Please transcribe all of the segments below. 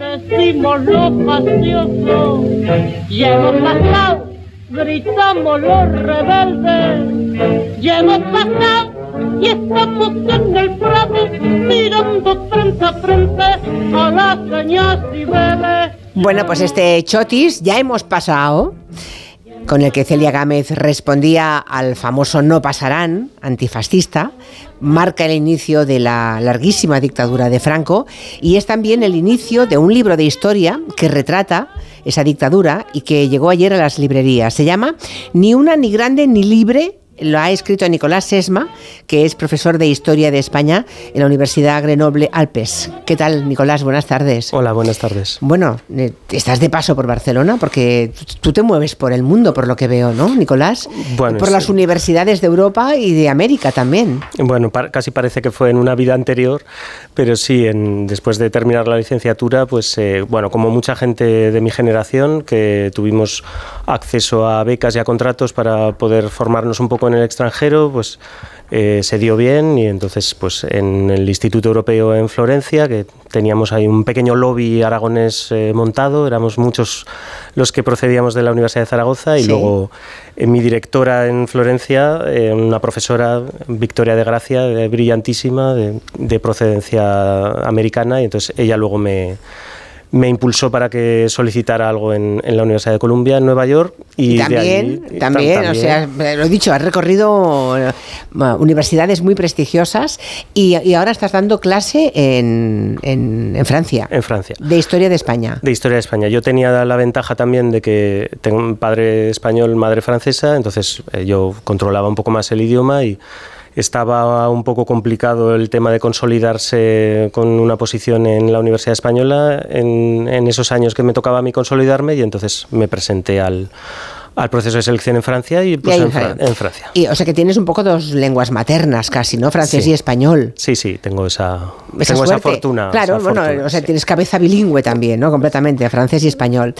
decimos lo pacioso, y hemos pasado, gritamos los rebeldes, y hemos pasado y estamos en el prado mirando frente a frente a las cañas y Bueno, pues este chotis ya hemos pasado con el que Celia Gámez respondía al famoso no pasarán antifascista, marca el inicio de la larguísima dictadura de Franco y es también el inicio de un libro de historia que retrata esa dictadura y que llegó ayer a las librerías. Se llama Ni una, ni grande, ni libre lo ha escrito Nicolás Sesma, que es profesor de Historia de España en la Universidad Grenoble Alpes. ¿Qué tal, Nicolás? Buenas tardes. Hola, buenas tardes. Bueno, eh, estás de paso por Barcelona porque tú te mueves por el mundo, por lo que veo, ¿no, Nicolás? Bueno, por las universidades de Europa y de América también. Bueno, casi parece que fue en una vida anterior, pero sí, en, después de terminar la licenciatura, pues eh, bueno, como mucha gente de mi generación, que tuvimos acceso a becas y a contratos para poder formarnos un poco en el extranjero, pues eh, se dio bien y entonces pues en el Instituto Europeo en Florencia, que teníamos ahí un pequeño lobby aragonés eh, montado, éramos muchos los que procedíamos de la Universidad de Zaragoza y luego eh, mi directora en Florencia, una profesora, Victoria de Gracia, brillantísima, de procedencia americana y entonces ella luego me me impulsó para que solicitara algo en, la Universidad de Columbia, en Nueva York. Y, también, también, o sea, lo he dicho, has recorrido universidades muy prestigiosas y, ahora estás dando clase en, en, Francia. En Francia. De Historia de España. De Historia de España. Yo tenía la ventaja también de que tengo un padre español, madre francesa, entonces eh, yo controlaba un poco más el idioma y estaba un poco complicado el tema de consolidarse con una posición en la Universidad Española en, esos años que me tocaba a mí consolidarme y entonces me presenté al, al proceso de selección en Francia y, pues, en, Francia. Y, o sea que tienes un poco dos lenguas maternas casi, ¿no? Francés y español. Sí, sí, tengo esa, tengo esa fortuna. Claro, bueno, o sea, tienes cabeza bilingüe también, ¿no? Completamente, francés y español.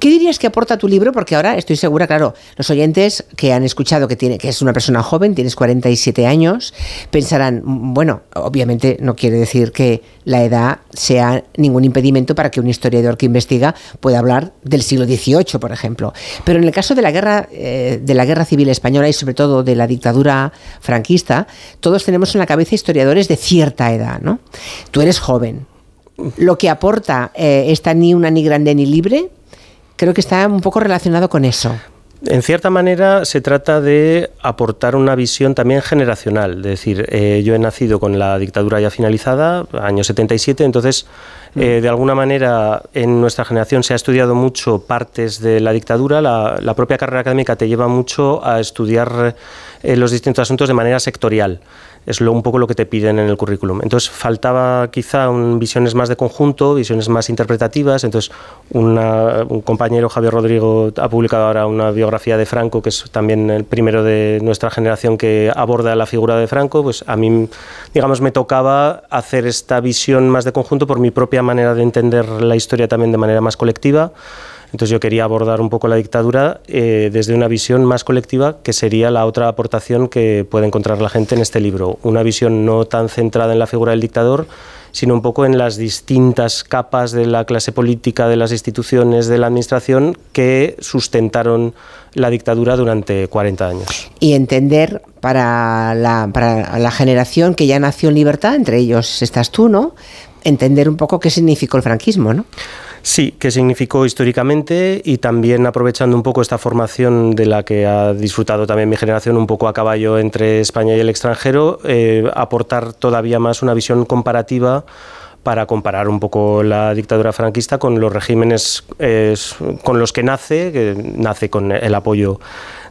¿Qué dirías que aporta tu libro? Porque ahora estoy segura, claro, los oyentes que han escuchado que, tiene, que es una persona joven, tienes 47 años, pensarán, bueno, obviamente no quiere decir que la edad sea ningún impedimento para que un historiador que investiga pueda hablar del siglo XVIII, por ejemplo. Pero en el caso de la guerra, eh, de la guerra civil española y sobre todo de la dictadura franquista, todos tenemos en la cabeza historiadores de cierta edad, ¿no? Tú eres joven. Lo que aporta eh, esta ni una ni grande ni libre, creo que está un poco relacionado con eso. En cierta manera se trata de aportar una visión también generacional. Es decir, eh, yo he nacido con la dictadura ya finalizada, año 77, entonces mm. eh, de alguna manera en nuestra generación se ha estudiado mucho partes de la dictadura. La, propia carrera académica te lleva mucho a estudiar eh, los distintos asuntos de manera sectorial es lo, un poco lo que te piden en el currículum. Entonces faltaba quizá visiones más de conjunto, visiones más interpretativas. Entonces un compañero, Javier Rodrigo, ha publicado ahora una biografía de Franco, que es también el primero de nuestra generación que aborda la figura de Franco. Pues a mí, digamos, me tocaba hacer esta visión más de conjunto por mi propia manera de entender la historia también de manera más colectiva. Entonces yo quería abordar un poco la dictadura eh, desde una visión más colectiva, que sería la otra aportación que puede encontrar la gente en este libro. Una visión no tan centrada en la figura del dictador, sino un poco en las distintas capas de la clase política, de las instituciones, de la administración que sustentaron la dictadura durante 40 años. Y entender para la, para la generación que ya nació en libertad, entre ellos estás tú, ¿no? Entender un poco qué significó el franquismo, ¿no? Sí, que significó históricamente y también aprovechando un poco esta formación de la que ha disfrutado también mi generación un poco a caballo entre España y el extranjero, eh, aportar todavía más una visión comparativa para comparar un poco la dictadura franquista con los regímenes con los que nace, que nace con el apoyo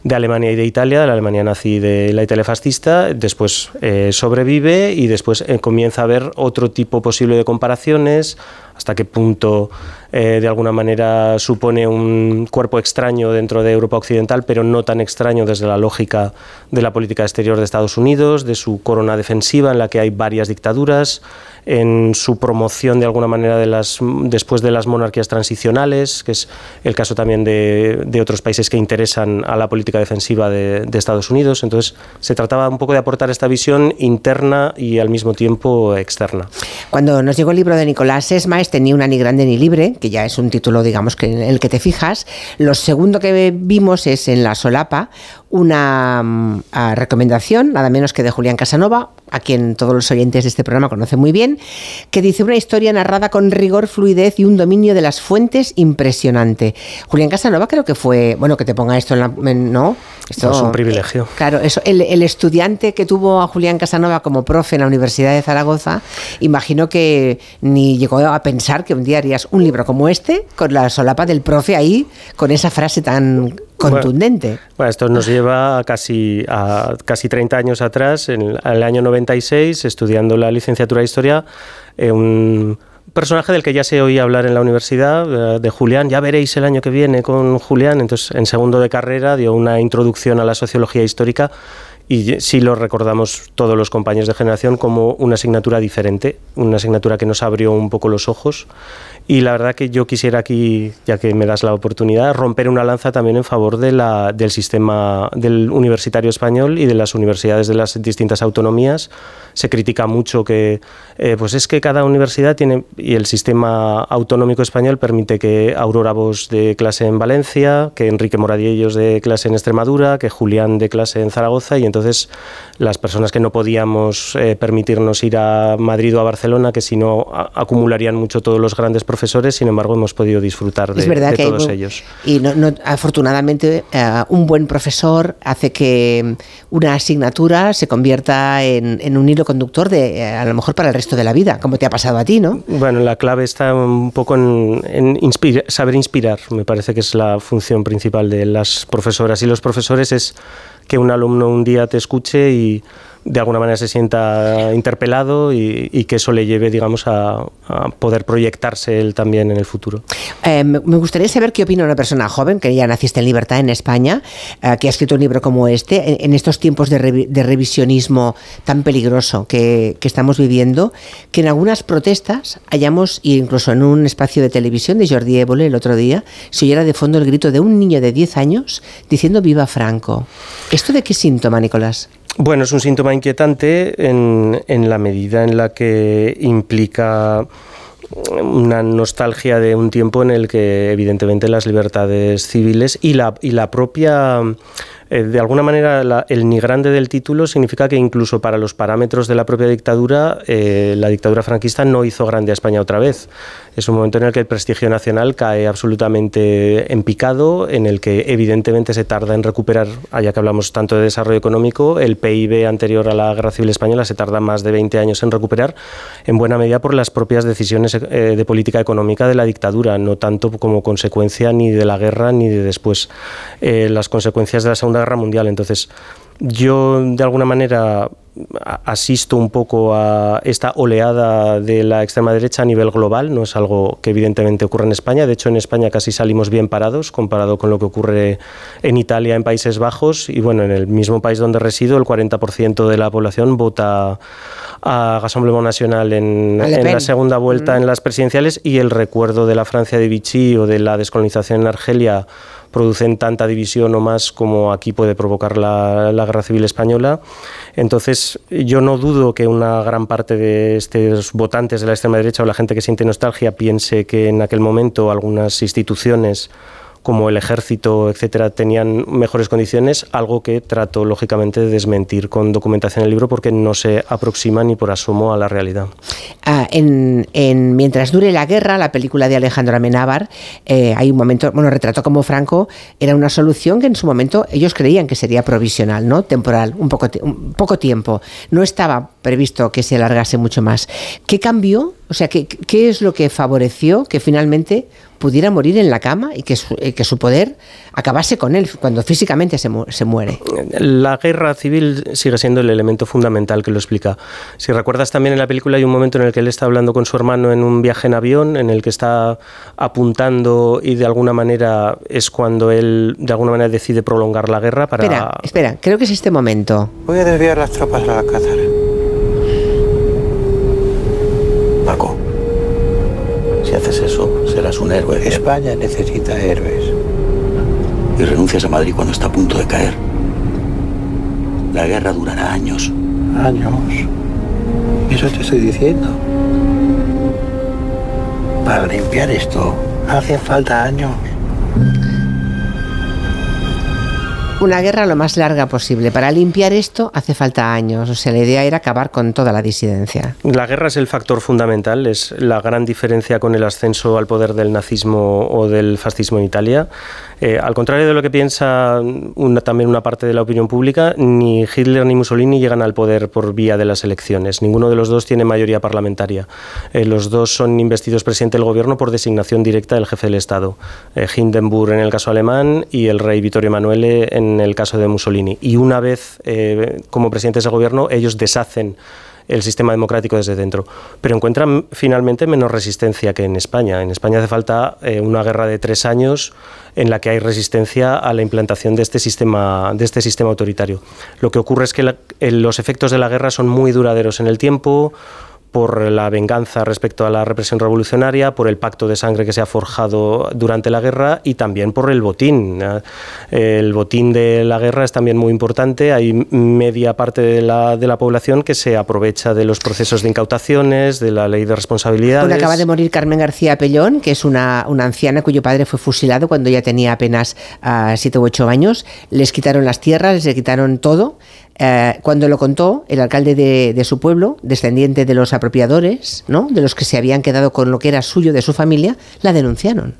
de Alemania y de Italia, de la Alemania nazi y de la Italia fascista, después eh, sobrevive y después eh, comienza a haber otro tipo posible de comparaciones, hasta qué punto eh, de alguna manera supone un cuerpo extraño dentro de Europa Occidental, pero no tan extraño desde la lógica de la política exterior de Estados Unidos, de su corona defensiva en la que hay varias dictaduras, en su promoción de alguna manera de las, después de las monarquías transicionales, que es el caso también de, de otros países que interesan a la política defensiva de, Estados Unidos. Entonces, se trataba un poco de aportar esta visión interna y al mismo tiempo externa. Cuando nos llegó el libro de Nicolás Esma, este Ni una ni grande ni libre, que ya es un título, digamos, que en el que te fijas. Lo segundo que vimos es en La Solapa, una mm, recomendación, nada menos que de Julián Casanova, a quien todos los oyentes de este programa conocen muy bien, que dice una historia narrada con rigor, fluidez y un dominio de las fuentes impresionante. Julián Casanova creo que fue, bueno, que te ponga esto en la... ¿No? Esto es un privilegio. Claro, eso, el, el, estudiante que tuvo a Julián Casanova como profe en la Universidad de Zaragoza, imagino que ni llegó a pensar que un día harías un libro como este, con la solapa del profe ahí, con esa frase tan contundente. Bueno, esto nos lleva a casi, a casi 30 años atrás, en el año 96, estudiando la licenciatura de Historia, eh, un personaje del que ya se oía hablar en la universidad, eh, de Julián, ya veréis el año que viene con Julián, entonces en segundo de carrera dio una introducción a la sociología histórica y sí lo recordamos todos los compañeros de generación como una asignatura diferente, una asignatura que nos abrió un poco los ojos y la verdad que yo quisiera aquí, ya que me das la oportunidad, romper una lanza también en favor de la, del sistema del universitario español y de las universidades de las distintas autonomías. Se critica mucho que eh, pues es que cada universidad tiene, y el sistema autonómico español permite que Aurora Vos de clase en Valencia, que Enrique Moradiellos de clase en Extremadura, que Julián de clase en Zaragoza, y entonces las personas que no podíamos eh, permitirnos ir a Madrid o a Barcelona, que si no acumularían mucho todos los grandes profesores, sin embargo hemos podido disfrutar de, todos ellos. Y no, afortunadamente eh, un buen profesor hace que una asignatura se convierta en, un hilo conductor de eh, a lo mejor para el resto de la vida, como te ha pasado a ti, ¿no? Bueno, la clave está un poco en, saber inspirar, me parece que es la función principal de las profesoras y los profesores es que un alumno un día te escuche y de alguna manera se sienta interpelado y, que eso le lleve, digamos, a, poder proyectarse él también en el futuro. Eh, me gustaría saber qué opina una persona joven, que ya naciste en libertad en España, eh, que ha escrito un libro como este, en, estos tiempos de, revisionismo tan peligroso que, estamos viviendo, que en algunas protestas hayamos, incluso en un espacio de televisión de Jordi Évole el otro día, se oyera de fondo el grito de un niño de 10 años diciendo viva Franco. ¿Esto de qué síntoma, Nicolás? Bueno, es un síntoma inquietante en, la medida en la que implica una nostalgia de un tiempo en el que evidentemente las libertades civiles y la, y la propia eh, de alguna manera el ni grande del título significa que incluso para los parámetros de la propia dictadura eh, la dictadura franquista no hizo grande a España otra vez es un momento en el que el prestigio nacional cae absolutamente en picado, en el que evidentemente se tarda en recuperar, allá que hablamos tanto de desarrollo económico, el PIB anterior a la Guerra Civil Española se tarda más de 20 años en recuperar, en buena medida por las propias decisiones eh, de política económica de la dictadura, no tanto como consecuencia ni de la guerra ni de después eh, las consecuencias de la Segunda Guerra Mundial. Entonces, yo de alguna manera asisto un poco a esta oleada de la extrema derecha a nivel global, no es algo que evidentemente ocurre en España, de hecho en España casi salimos bien parados comparado con lo que ocurre en Italia, en Países Bajos. Y bueno, en el mismo país donde resido el 40% de la población vota a Rassemblement Nacional en, en la segunda vuelta mm. en las presidenciales. Y el recuerdo de la Francia de Vichy o de la descolonización en Argelia producen tanta división o más como aquí puede provocar la, guerra civil española. Entonces, yo no dudo que una gran parte de estos votantes de la extrema derecha o la gente que siente nostalgia piense que en aquel momento algunas instituciones como el ejército, etcétera, tenían mejores condiciones, algo que trato lógicamente de desmentir con documentación en el libro porque no se aproxima ni por asomo a la realidad. Ah, en, Mientras dure la guerra, la película de Alejandro Amenábar, eh, hay un momento, bueno, retrató como Franco era una solución que en su momento ellos creían que sería provisional, ¿no? Temporal, un poco, tiempo. No estaba previsto que se alargase mucho más. ¿Qué cambió? O sea, ¿qué, qué es lo que favoreció que finalmente pudiera morir en la cama y que su, eh, que su poder acabase con él cuando físicamente se, se, muere. La guerra civil sigue siendo el elemento fundamental que lo explica. Si recuerdas también en la película hay un momento en el que él está hablando con su hermano en un viaje en avión, en el que está apuntando y de alguna manera es cuando él de alguna manera decide prolongar la guerra para... Espera, espera, creo que es este momento. Voy a desviar las tropas a Alcázar. Un héroe. España necesita héroes. Y renuncias a Madrid cuando está a punto de caer. La guerra durará años. Años. Eso te estoy diciendo. Para limpiar esto hacen falta años. Una guerra lo más larga posible. Para limpiar esto hace falta años. O sea, la idea era acabar con toda la disidencia. La guerra es el factor fundamental, es la gran diferencia con el ascenso al poder del nazismo o del fascismo en Italia. Eh, al contrario de lo que piensa una, también una parte de la opinión pública, ni Hitler ni Mussolini llegan al poder por vía de las elecciones. Ninguno de los dos tiene mayoría parlamentaria. Eh, los dos son investidos presidente del gobierno por designación directa del jefe del Estado. Eh, Hindenburg en el caso alemán y el rey Vittorio Emanuele en el caso de Mussolini. Y una vez como presidentes del gobierno, ellos deshacen el sistema democrático desde dentro. Pero encuentran finalmente menos resistencia que en España. En España hace falta eh, una guerra de tres años en la que hay resistencia a la implantación de este sistema, de este sistema autoritario. Lo que ocurre es que los efectos de la guerra son muy duraderos en el tiempo, por la venganza respecto a la represión revolucionaria, por el pacto de sangre que se ha forjado durante la guerra y también por el botín. El botín de la guerra es también muy importante. Hay media parte de la, de la población que se aprovecha de los procesos de incautaciones, de la ley de responsabilidades. Bueno, acaba de morir Carmen García Pellón, que es una, una anciana cuyo padre fue fusilado cuando ya tenía apenas uh, siete u ocho años. Les quitaron las tierras, les quitaron todo. Eh, cuando lo contó el alcalde de, su pueblo, descendiente de los apropiadores, ¿no? de los que se habían quedado con lo que era suyo de su familia, la denunciaron.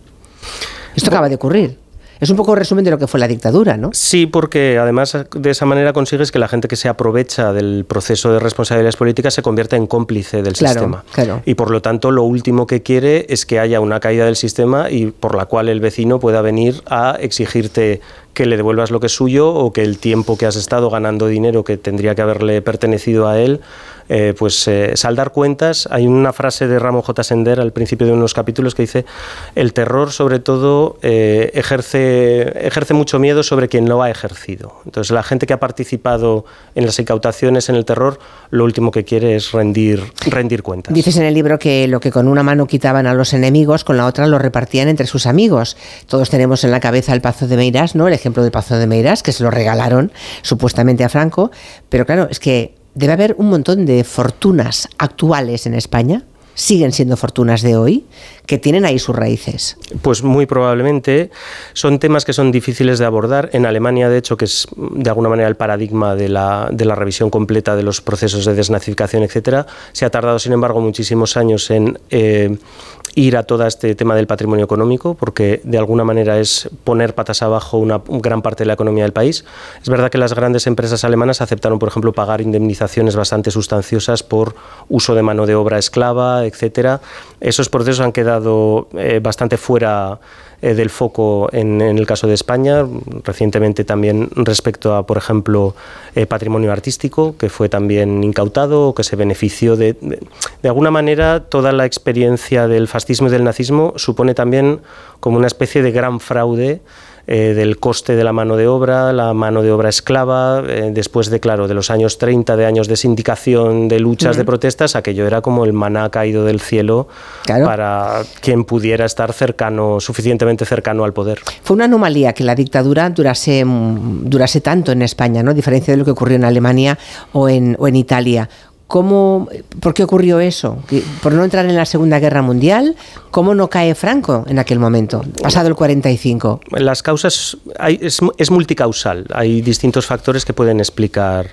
Esto acaba de ocurrir. Es un poco un resumen de lo que fue la dictadura, ¿no? Sí, porque además de esa manera consigues que la gente que se aprovecha del proceso de responsabilidades políticas se convierta en cómplice del sistema. Claro. Y por lo tanto, lo último que quiere es que haya una caída del sistema y por la cual el vecino pueda venir a exigirte que le devuelvas lo que es suyo o que el tiempo que has estado ganando dinero que tendría que haberle pertenecido a él, eh, pues eh, saldar cuentas. Hay una frase de Ramón J. Sender al principio de unos capítulos que dice, el terror sobre todo eh, ejerce, mucho miedo sobre quien lo ha ejercido. Entonces la gente que ha participado en las incautaciones, en el terror, lo último que quiere es rendir, rendir cuentas. Dices en el libro que lo que con una mano quitaban a los enemigos, con la otra lo repartían entre sus amigos. Todos tenemos en la cabeza el Pazo de Meirás, ¿no? El ejemplo del Pazo de Meiras, que se lo regalaron supuestamente a Franco, pero claro, es que debe haber un montón de fortunas actuales en España siguen siendo fortunas de hoy, que tienen ahí sus raíces. Pues muy probablemente son temas que son difíciles de abordar. En Alemania, de hecho, que es de alguna manera el paradigma de la, de la revisión completa de los procesos de desnazificación, etcétera, se ha tardado, sin embargo, muchísimos años en eh, ir a todo este tema del patrimonio económico, porque de alguna manera es poner patas abajo una gran parte de la economía del país. Es verdad que las grandes empresas alemanas aceptaron, por ejemplo, pagar indemnizaciones bastante sustanciosas por uso de mano de obra esclava, etcétera. Esos procesos han quedado eh, bastante fuera eh, del foco en, el caso de España, recientemente también respecto a, por ejemplo, eh, patrimonio artístico, que fue también incautado, que se benefició de, de, alguna manera, toda la experiencia del fascismo y del nazismo supone también como una especie de gran fraude eh, del coste de la mano de obra, la mano de obra esclava, después de, claro, de los años 30, de años de sindicación, de luchas, de protestas, aquello era como el maná caído del cielo para quien pudiera estar cercano, suficientemente cercano al poder. Fue una anomalía que la dictadura durase, durase tanto en España, ¿no? a diferencia de lo que ocurrió en Alemania o en, o en Italia. ¿Cómo, ¿Por qué ocurrió eso? ¿Por no entrar en la Segunda Guerra Mundial? ¿Cómo no cae Franco en aquel momento, pasado el 45? Las causas hay, es, es, multicausal. Hay distintos factores que pueden explicar,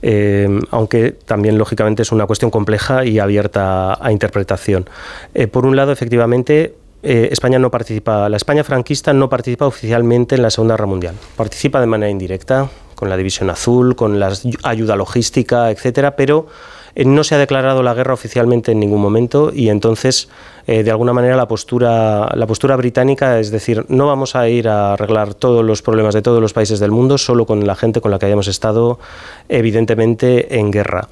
eh, aunque también lógicamente es una cuestión compleja y abierta a interpretación. Eh, por un lado, efectivamente, eh, España no participa, la España franquista no participa oficialmente en la Segunda Guerra Mundial. Participa de manera indirecta, con la División Azul, con la ayuda logística, etcétera, pero eh, no se ha declarado la guerra oficialmente en ningún momento y entonces, eh, de alguna manera, la postura, la postura británica es decir, no vamos a ir a arreglar todos los problemas de todos los países del mundo solo con la gente con la que hayamos estado, evidentemente, en guerra.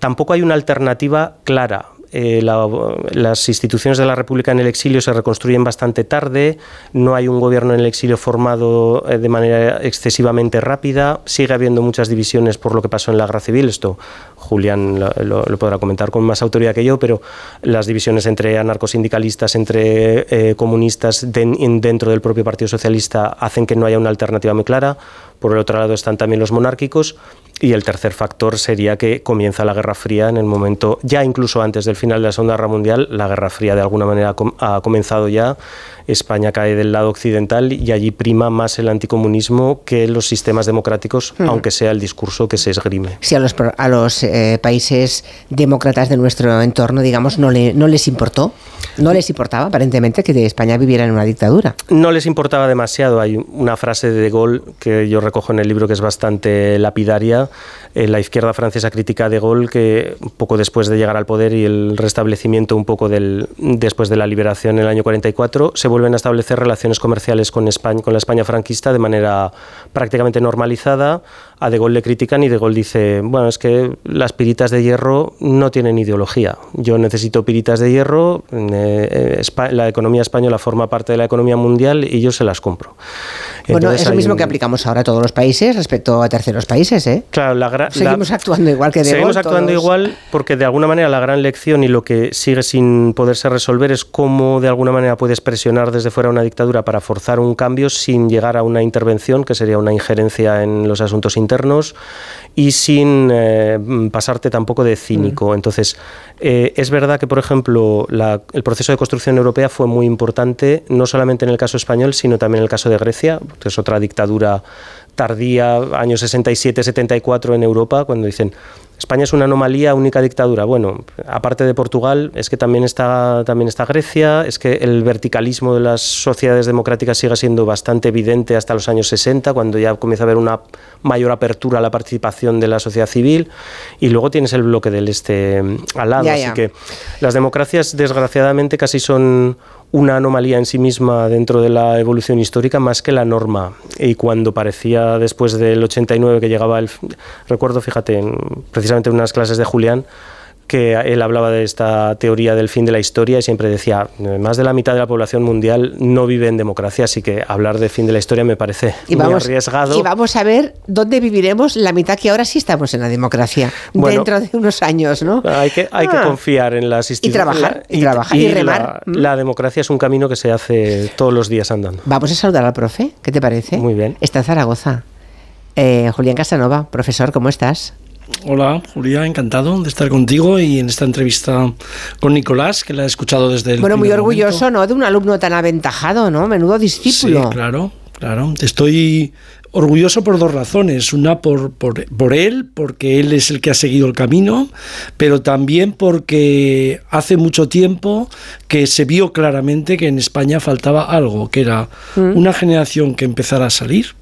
Tampoco hay una alternativa clara eh, las instituciones de la República en el exilio se reconstruyen bastante tarde, no hay un gobierno en el exilio formado eh, de manera excesivamente rápida, sigue habiendo muchas divisiones por lo que pasó en la guerra civil, esto Julián lo, podrá comentar con más autoridad que yo, pero las divisiones entre anarcosindicalistas, entre eh, comunistas dentro del propio Partido Socialista hacen que no haya una alternativa muy clara. Por el otro lado están también los monárquicos y el tercer factor sería que comienza la Guerra Fría en el momento, ya incluso antes del final de la Segunda Guerra Mundial, la Guerra Fría de alguna manera ha comenzado ya España cae del lado occidental y allí prima más el anticomunismo que los sistemas democráticos, hmm. aunque sea el discurso que se esgrime. Si a los, a los eh, países demócratas de nuestro entorno, digamos, no, le, no les importó, no les importaba aparentemente que España viviera en una dictadura. No les importaba demasiado. Hay una frase de De Gaulle que yo recojo en el libro que es bastante lapidaria. Eh, la izquierda francesa critica De Gaulle que poco después de llegar al poder y el restablecimiento un poco del, después de la liberación en el año 44, se vuelven a establecer relaciones comerciales con España, con la España franquista de manera prácticamente normalizada. A De Gaulle le critican y De Gaulle dice, bueno, es que las piritas de hierro no tienen ideología. Yo necesito piritas de hierro, eh, eh, la economía española forma parte de la economía mundial y yo se las compro. Bueno, es lo mismo que aplicamos ahora a todos los países respecto a terceros países, ¿eh? Claro, la, seguimos actuando igual que De Seguimos actuando igual porque de alguna manera la gran lección y lo que sigue sin poderse resolver es cómo de alguna manera puedes presionar desde fuera una dictadura para forzar un cambio sin llegar a una intervención, que sería una injerencia en los asuntos internos, y sin eh, pasarte tampoco de cínico. Mm. Entonces, eh, es verdad que, por ejemplo, el proceso de construcción europea fue muy importante, no solamente en el caso español, sino también en el caso de Grecia, que es otra dictadura tardía, años 67-74 en Europa, cuando dicen España es una anomalía, única dictadura. Bueno, aparte de Portugal, es que también está, también está Grecia, es que el verticalismo de las sociedades democráticas sigue siendo bastante evidente hasta los años 60, cuando ya comienza a haber una mayor apertura a la participación de la sociedad civil, y luego tienes el bloque del este al lado. Así que las democracias, desgraciadamente, casi son una anomalía en sí misma dentro de la evolución histórica más que la norma. Y cuando parecía después del 89 que llegaba el... Recuerdo, fíjate, precisamente en unas clases de Julián, que él hablaba de esta teoría del fin de la historia y siempre decía, más de la mitad de la población mundial no vive en democracia, así que hablar de fin de la historia me parece muy arriesgado. Y vamos a ver dónde viviremos la mitad que ahora sí estamos en la democracia, dentro de unos años, ¿no? Hay que, hay que ah. confiar en las instituciones. Y trabajar, y, trabajar y, remar. La, la, democracia es un camino que se hace todos los días andando. Vamos a saludar al profe, ¿qué te parece? Muy bien. Está en Zaragoza. Eh, Julián Casanova, profesor, ¿cómo estás? Hola, Julia, encantado de estar contigo y en esta entrevista con Nicolás, que la he escuchado desde el. Bueno, muy orgulloso, ¿no? De un alumno tan aventajado, ¿no? Menudo discípulo. Sí, claro, claro. Estoy orgulloso por dos razones. Una por, por, por, él, porque él es el que ha seguido el camino, pero también porque hace mucho tiempo que se vio claramente que en España faltaba algo, que era mm. una generación que empezara a salir,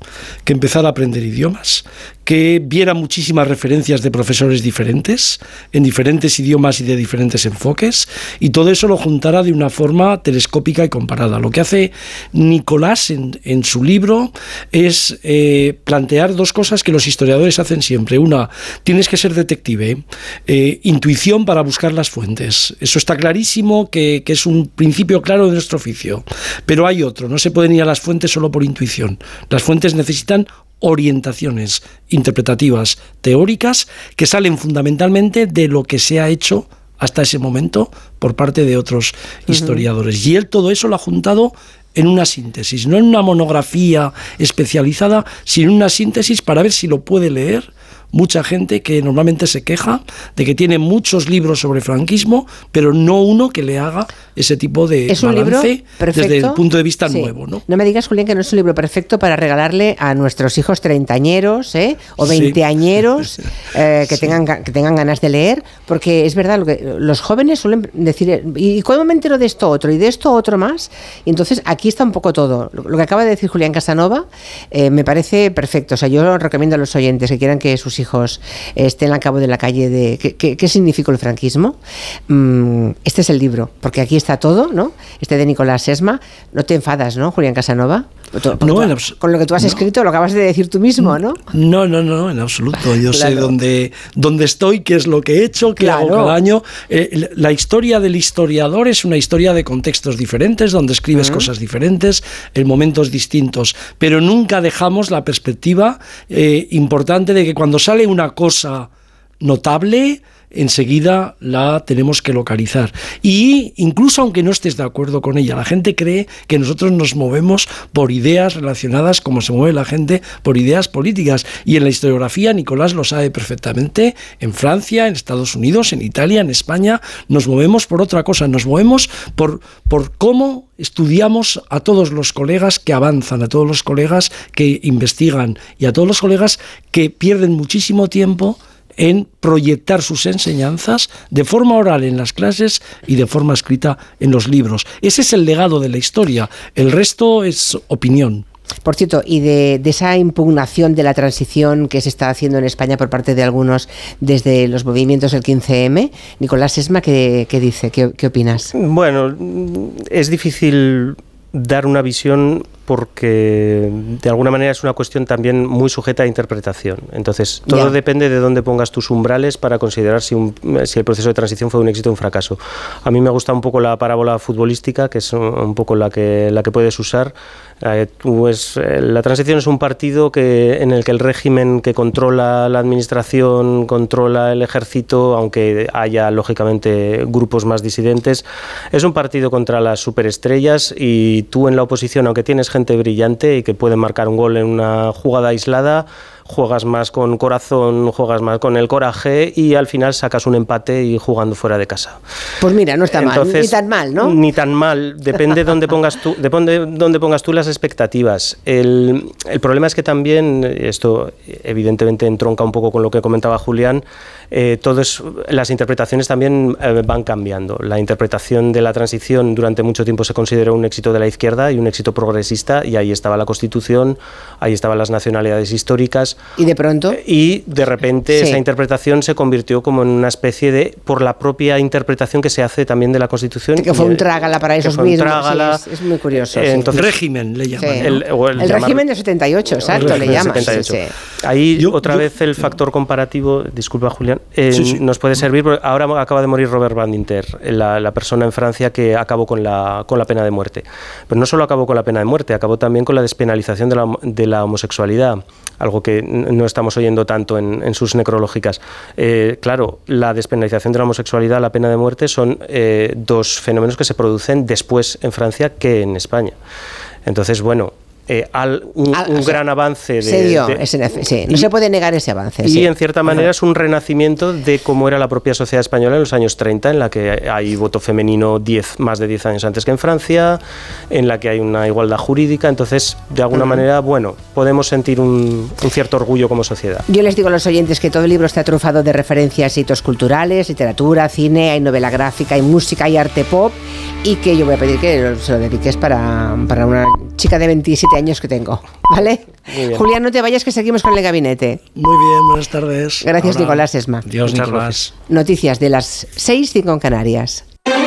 que empezara a aprender idiomas, que viera muchísimas referencias de profesores diferentes, en diferentes idiomas y de diferentes enfoques, y todo eso lo juntara de una forma telescópica y comparada. Lo que hace Nicolás en, en su libro es eh, plantear dos cosas que los historiadores hacen siempre. Una, tienes que ser detective, eh, intuición para buscar las fuentes. Eso está clarísimo, que, que es un principio claro de nuestro oficio. Pero hay otro, no se pueden ir a las fuentes solo por intuición. Las fuentes necesitan orientaciones interpretativas teóricas que salen fundamentalmente de lo que se ha hecho hasta ese momento por parte de otros historiadores. Y él todo eso lo ha juntado en una síntesis, no en una monografía especializada, sino en una síntesis para ver si lo puede leer mucha gente que normalmente se queja de que tiene muchos libros sobre franquismo, pero no uno que le haga ese tipo de ¿Es un balance desde el punto de vista nuevo. ¿no? no me digas, Julián, que no es un libro perfecto para regalarle a nuestros hijos treintañeros ¿eh? o veinteañeros eh, que, tengan, que tengan ganas de leer, porque es verdad, lo que, los jóvenes suelen decir, ¿y cómo me entero de esto otro? Y de esto otro más. Y entonces aquí está un poco todo. Lo, que acaba de decir Julián Casanova eh, me parece perfecto. O sea, yo recomiendo a los oyentes que quieran que sus hijos estén al cabo de la calle de qué, qué, significó el franquismo. Mm, este es el libro, porque aquí está todo, ¿no? Este de Nicolás Esma. No te enfadas, ¿no, Julián Casanova? Con lo que tú has escrito, lo acabas de decir tú mismo, ¿no? No, no, no, en absoluto. Yo sé dónde, dónde estoy, qué es lo que he hecho, qué hago cada año. Eh, la historia del historiador es una historia de contextos diferentes, donde escribes cosas diferentes, en momentos distintos, pero nunca dejamos la perspectiva eh, importante de que cuando sale una cosa notable, enseguida la tenemos que localizar. Y incluso aunque no estés de acuerdo con ella, la gente cree que nosotros nos movemos por ideas relacionadas como se mueve la gente por ideas políticas. Y en la historiografía Nicolás lo sabe perfectamente. En Francia, en Estados Unidos, en Italia, en España, nos movemos por otra cosa. Nos movemos por, por cómo estudiamos a todos los colegas que avanzan, a todos los colegas que investigan y a todos los colegas que pierden muchísimo tiempo en proyectar sus enseñanzas de forma oral en las clases y de forma escrita en los libros. Ese es el legado de la historia, el resto es opinión. Por cierto, y de, esa impugnación de la transición que se está haciendo en España por parte de algunos desde los movimientos del 15M, Nicolás Esma, ¿qué, dice? ¿Qué, ¿Qué opinas? Bueno, es difícil dar una visión porque de alguna manera es una cuestión también muy sujeta a interpretación. Entonces, todo depende de dónde pongas tus umbrales para considerar si, si, el proceso de transición fue un éxito o un fracaso. A mí me gusta un poco la parábola futbolística, que es un poco la que, la que puedes usar. Eh, eh, la transición es un partido que, en el que el régimen que controla la administración, controla el ejército, aunque haya lógicamente grupos más disidentes, es un partido contra las superestrellas y tú en la oposición, aunque tienes gente brillante y que puede marcar un gol en una jugada aislada, juegas más con corazón, juegas más con el coraje y al final sacas un empate y jugando fuera de casa. Pues mira, no está mal, ni tan mal, ¿no? Ni tan mal, depende dónde pongas tú, depende dónde pongas tú las expectativas. El, el, problema es que también, esto evidentemente entronca un poco con lo que comentaba Julián, eh, todas las interpretaciones también eh, van cambiando. La interpretación de la transición durante mucho tiempo se consideró un éxito de la izquierda y un éxito progresista y ahí estaba la Constitución, ahí estaban las nacionalidades históricas ¿Y de pronto? Y de repente esa interpretación se convirtió como en una especie de, por la propia interpretación que se hace también de la Constitución. Que fue un trágala para esos mismos. es, muy curioso. Entonces, régimen le llaman. El, régimen de 78, exacto, le llaman. Ahí otra vez el factor comparativo, disculpa Julián, eh, nos puede servir, porque ahora acaba de morir Robert Badinter, la, la persona en Francia que acabó con la, con la pena de muerte. Pero no solo acabó con la pena de muerte, acabó también con la despenalización de la, de la homosexualidad algo que no estamos oyendo tanto en, sus necrológicas. Eh, claro, la despenalización de la homosexualidad, la pena de muerte, son eh, dos fenómenos que se producen después en Francia que en España. Entonces, bueno, eh, al, un, gran avance. De, se dio, sí, no se puede negar ese avance. Y en cierta manera es un renacimiento de cómo era la propia sociedad española en los años 30, en la que hay voto femenino 10, más de 10 años antes que en Francia, en la que hay una igualdad jurídica. Entonces, de alguna manera, bueno, podemos sentir un, cierto orgullo como sociedad. Yo les digo a los oyentes que todo el libro está trufado de referencias y hitos culturales, literatura, cine, hay novela gráfica, hay música, hay arte pop, y que yo voy a pedir que se lo dediques para, para una chica de 27 años que tengo. ¿Vale? Julián, no te vayas que seguimos con el gabinete. Muy bien, buenas tardes. Gracias, Nicolás Esma. Dios, Nicolás. Noticias de las 6, 5 en Canarias.